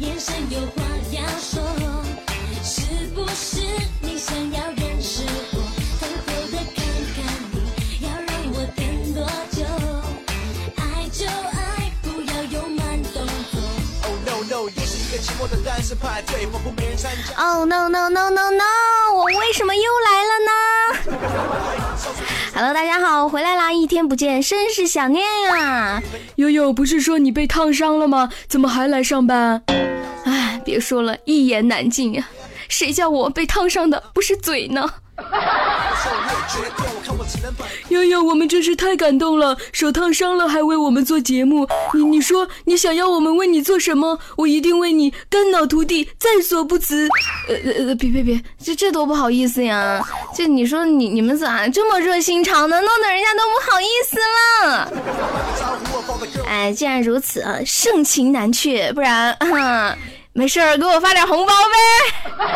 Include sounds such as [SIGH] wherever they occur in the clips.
眼神有话要说，是不是你想要 Oh no no no no no！我为什么又来了呢？[LAUGHS] Hello，大家好，我回来啦！一天不见，甚是想念呀、悠悠，不是说你被烫伤了吗？怎么还来上班？哎，别说了，一言难尽呀、谁叫我被烫伤的不是嘴呢？[LAUGHS] 悠悠，我们真是太感动了，手烫伤了还为我们做节目。你你说你想要我们为你做什么？我一定为你肝脑涂地，在所不辞。呃呃呃，别别别，这这多不好意思呀！这你说你你们咋这么热心肠呢？弄得人家都不好意思了。[LAUGHS] 哎，既然如此啊，盛情难却，不然啊，没事儿，给我发点红包呗，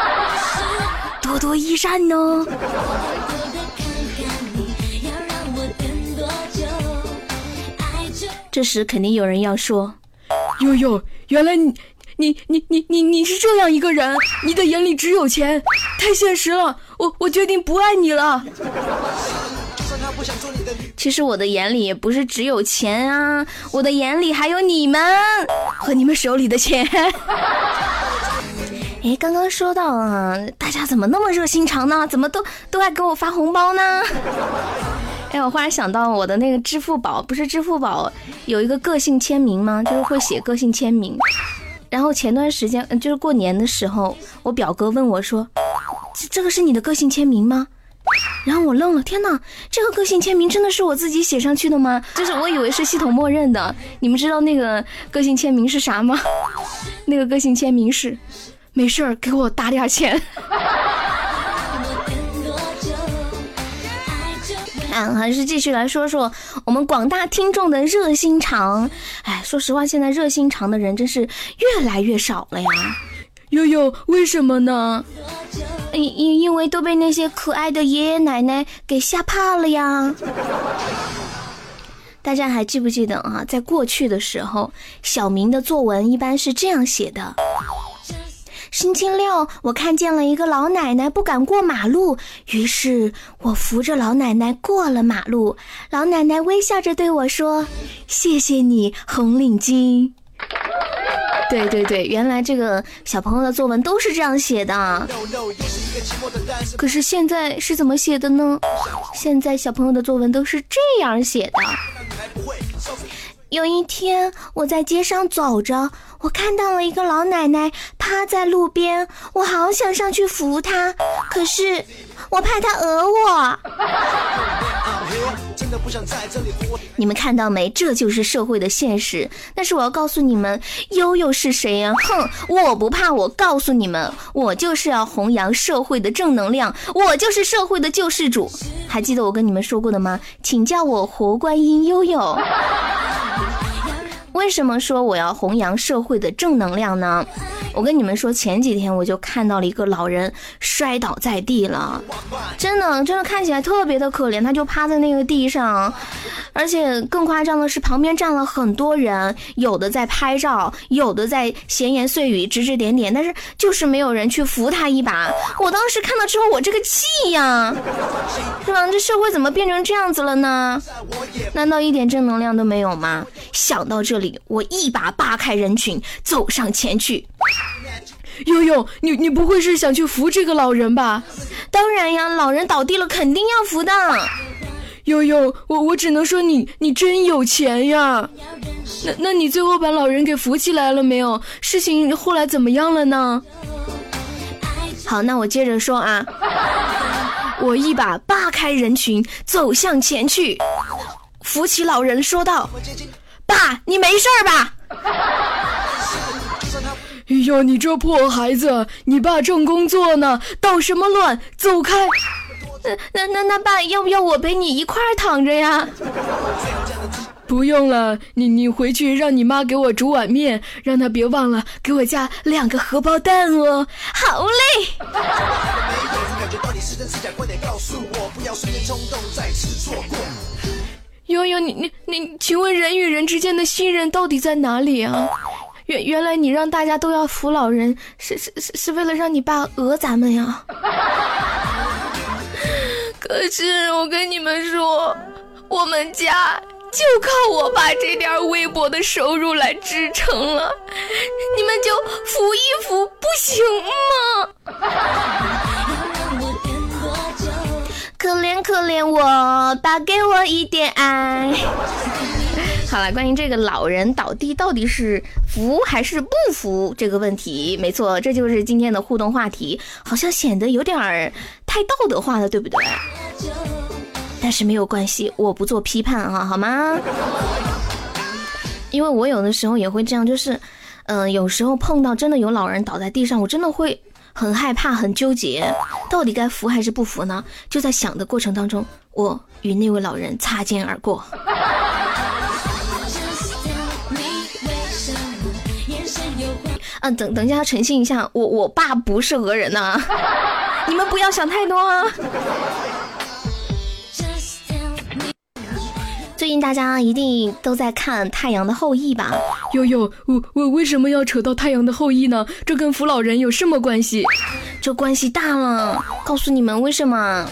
多多益善呢。偷偷的看看你，要让我等多久？爱就这时肯定有人要说，悠悠，原来你你你你你你是这样一个人，你的眼里只有钱，太现实了。我我决定不爱你了。其实我的眼里也不是只有钱啊，我的眼里还有你们和你们手里的钱。[LAUGHS] 哎，刚刚说到啊，大家怎么那么热心肠呢？怎么都都爱给我发红包呢？哎，我忽然想到我的那个支付宝，不是支付宝有一个个性签名吗？就是会写个性签名。然后前段时间，呃就是过年的时候，我表哥问我说：“这这个是你的个性签名吗？”然后我愣了，天哪，这个个性签名真的是我自己写上去的吗？就是我以为是系统默认的。你们知道那个个性签名是啥吗？那个个性签名是，没事儿，给我打点钱。我等多久？爱就嗯，还是继续来说说我们广大听众的热心肠。哎，说实话，现在热心肠的人真是越来越少了呀。悠悠，为什么呢？因因为都被那些可爱的爷爷奶奶给吓怕了呀。大家还记不记得啊？在过去的时候，小明的作文一般是这样写的：星期六，我看见了一个老奶奶不敢过马路，于是我扶着老奶奶过了马路。老奶奶微笑着对我说：“谢谢你，红领巾。” [LAUGHS] 对对对，原来这个小朋友的作文都是这样写的。可是现在是怎么写的呢？现在小朋友的作文都是这样写的。有一天，我在街上走着，我看到了一个老奶奶趴在路边，我好想上去扶她，可是我怕她讹我。真的不想在这里活。你们看到没？这就是社会的现实。但是我要告诉你们，悠悠是谁呀、哼，我不怕。我告诉你们，我就是要弘扬社会的正能量，我就是社会的救世主。还记得我跟你们说过的吗？请叫我活观音悠悠。[LAUGHS] 为什么说我要弘扬社会的正能量呢？我跟你们说，前几天我就看到了一个老人摔倒在地了，真的真的看起来特别的可怜，他就趴在那个地上，而且更夸张的是，旁边站了很多人，有的在拍照，有的在闲言碎语、指指点点，但是就是没有人去扶他一把。我当时看到之后，我这个气呀，是吧？这社会怎么变成这样子了呢？难道一点正能量都没有吗？想到这里，我一把扒开人群，走上前去。悠悠，你你不会是想去扶这个老人吧？当然呀，老人倒地了，肯定要扶的。悠悠，我我只能说你你真有钱呀。那那你最后把老人给扶起来了没有？事情后来怎么样了呢？好，那我接着说啊。我一把扒开人群，走向前去，扶起老人，说道：“爸，你没事儿吧？”哎呦，你这破孩子，你爸正工作呢，捣什么乱？走开！那那那那爸，要不要我陪你一块儿躺着呀？不用了，你你回去让你妈给我煮碗面，让她别忘了给我加两个荷包蛋哦。好嘞。[LAUGHS] 悠悠，你你你，请问人与人之间的信任到底在哪里啊？原原来你让大家都要扶老人，是是是是为了让你爸讹咱们呀？[LAUGHS] 可是我跟你们说，我们家就靠我爸这点微薄的收入来支撑了，你们就扶一扶不行吗？可怜可怜我爸，给我一点爱。好了，关于这个老人倒地到底是扶还是不扶这个问题，没错，这就是今天的互动话题，好像显得有点儿太道德化了，对不对？但是没有关系，我不做批判啊，好吗？因为我有的时候也会这样，就是，嗯、有时候碰到真的有老人倒在地上，我真的会很害怕、很纠结，到底该扶还是不扶呢？就在想的过程当中，我与那位老人擦肩而过。啊，等等一下，澄清一下，我我爸不是讹人呐、[LAUGHS] 你们不要想太多啊。[LAUGHS] 最近大家一定都在看《太阳的后裔》吧？悠悠，我我为什么要扯到太阳的后裔呢？这跟扶老人有什么关系？这关系大了，告诉你们为什么？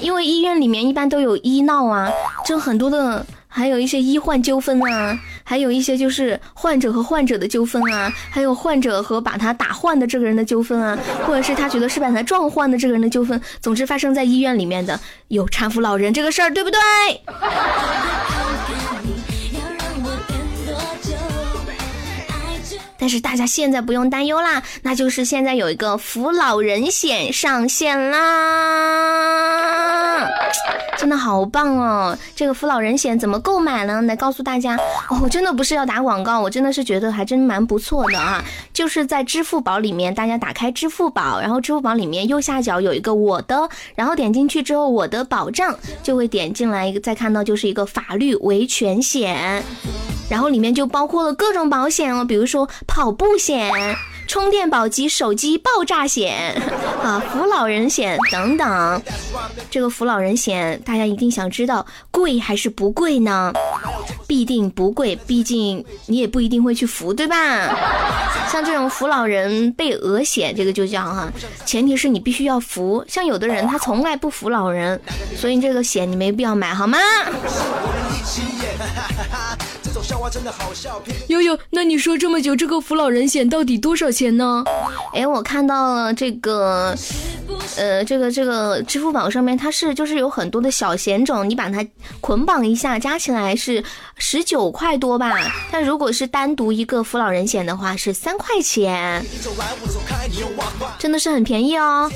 因为医院里面一般都有医闹啊，就很多的，还有一些医患纠纷啊，还有一些就是患者和患者的纠纷啊，还有患者和把他打患的这个人的纠纷啊，或者是他觉得是把他撞患的这个人的纠纷，总之发生在医院里面的有搀扶老人这个事儿，[LAUGHS] 对不对？但是大家现在不用担忧啦，那就是现在有一个扶老人险上线啦，真的好棒哦！这个扶老人险怎么购买呢？来告诉大家哦，我真的不是要打广告，我真的是觉得还真蛮不错的啊。就是在支付宝里面，大家打开支付宝，然后支付宝里面右下角有一个我的，然后点进去之后，我的保障就会点进来一个，再看到就是一个法律维权险。然后里面就包括了各种保险哦，比如说跑步险、充电宝及手机爆炸险 [LAUGHS] 啊、扶老人险等等。这个扶老人险，大家一定想知道贵还是不贵呢？必定不贵，毕竟你也不一定会去扶，对吧？像这种扶老人被讹险，这个就叫哈、前提是你必须要扶。像有的人他从来不扶老人，所以这个险你没必要买，好吗？这种笑话真的好笑，悠悠，那你说这么久，这个扶老人险到底多少钱呢？哎，我看到了这个，呃，这个这个支付宝上面它是就是有很多的小险种，你把它捆绑一下，加起来是十九块多吧。但如果是单独一个扶老人险的话，是三块钱。真的是很便宜哦。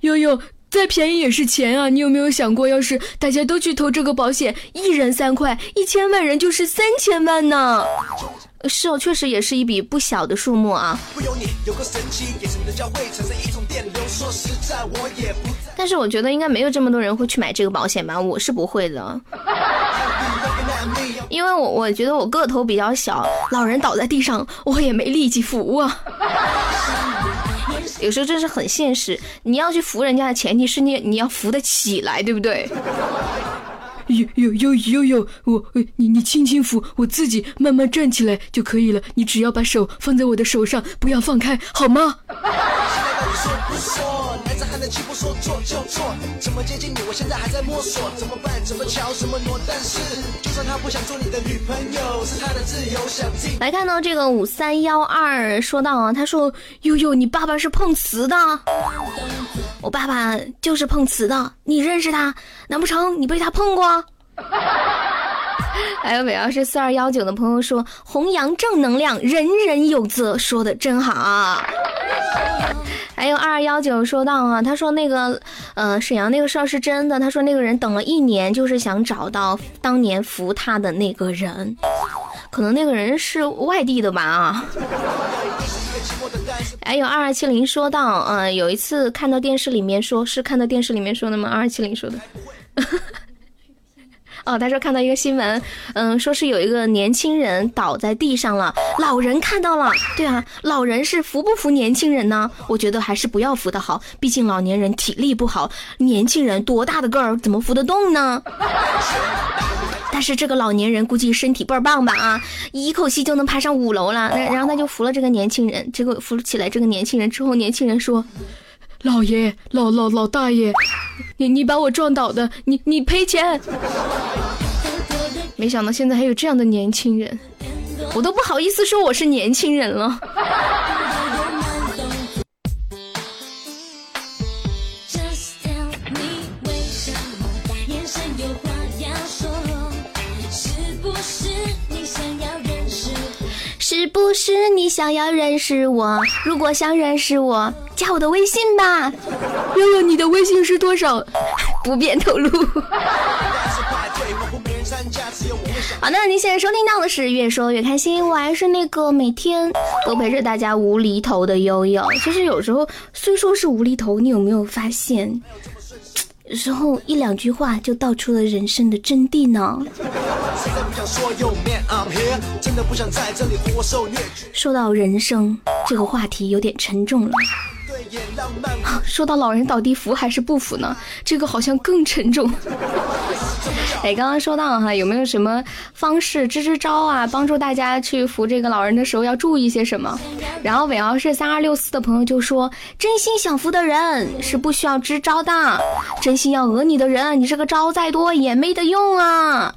悠悠，再便宜也是钱啊！你有没有想过，要是大家都去投这个保险，一人三块，一千万人就是三千万呢？是哦，确实也是一笔不小的数目啊。但是我觉得应该没有这么多人会去买这个保险吧，我是不会的。因为我我觉得我个头比较小，老人倒在地上，我也没力气扶啊。有时候真是很现实，你要去扶人家的前提是你你要扶得起来，对不对？有有有有有，我你你轻轻扶，我自己慢慢站起来就可以了。你只要把手放在我的手上，不要放开，好吗？到底说不说？男子汉的气不说错就错。怎么接近你？我现在还在摸索。怎么办？怎么瞧？什么挪？但是，就算他不想做你的女朋友，是他的自由，想进。来看到这个五三幺二说到啊，他说悠悠，你爸爸是碰瓷的，我爸爸就是碰瓷的，你认识他？难不成你被他碰过？[LAUGHS] 还有北要是四二幺九的朋友说，弘扬正能量，人人有责，说的真好。[LAUGHS] 还有二二幺九说到啊，他说那个呃沈阳那个事儿是真的，他说那个人等了一年，就是想找到当年扶他的那个人，可能那个人是外地的吧啊。[LAUGHS] 还有二二七零说到，呃，有一次看到电视里面说，是看到电视里面说的吗？二二七零说的。哦，他说看到一个新闻，嗯，说是有一个年轻人倒在地上了，老人看到了。对啊，老人是扶不扶年轻人呢？我觉得还是不要扶的好，毕竟老年人体力不好，年轻人多大的个儿怎么扶得动呢？[LAUGHS] 但是这个老年人估计身体倍儿棒吧啊，一口气就能爬上五楼了。那然后他就扶了这个年轻人，结果扶起来这个年轻人之后，年轻人说。老爷，老老老大爷，你你把我撞倒的，你你赔钱。没想到现在还有这样的年轻人，我都不好意思说我是年轻人了。是不是你想要认识我？如果想认识我，加我的微信吧，悠悠，你的微信是多少？不便透露。[LAUGHS] 好的，您现在收听到的是越说越开心，我还是那个每天都陪着大家无厘头的悠悠。其实有时候虽说是无厘头，你有没有发现，有时候一两句话就道出了人生的真谛呢？实在不想说，Yo man I'm here，真的不想在这里活受虐，说到人生这个话题有点沉重了。说到老人倒地服还是不服呢？这个好像更沉重。[LAUGHS] 哎，刚刚说到哈，有没有什么方式支支招啊，帮助大家去扶这个老人的时候要注意些什么？然后尾号是三二六四的朋友就说，真心想扶的人是不需要支招的，真心要讹你的人，你这个招再多也没得用啊。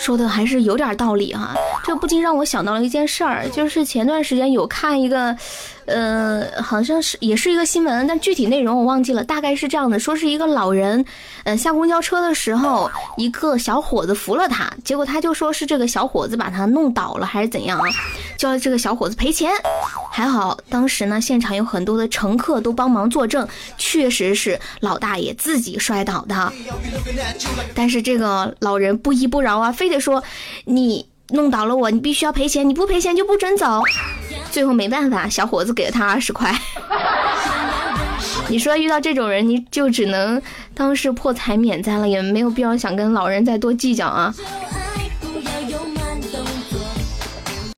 说的还是有点道理哈、这不禁让我想到了一件事儿，就是前段时间有看一个，呃，好像是也是一个新闻，但具体内容我忘记了，大概是这样的，说是一个老人，呃，下公交车的时候，一个小伙子扶了他，结果他就说是这个小伙子把他弄倒了还是怎样啊，叫这个小伙子赔钱。还好当时呢，现场有很多的乘客都帮忙作证，确实是老大爷自己摔倒的。但是这个老人不依不饶啊，非得说你弄倒了我，你必须要赔钱，你不赔钱就不准走。最后没办法，小伙子给了他二十块。你说遇到这种人，你就只能当是破财免灾了，也没有必要想跟老人再多计较啊。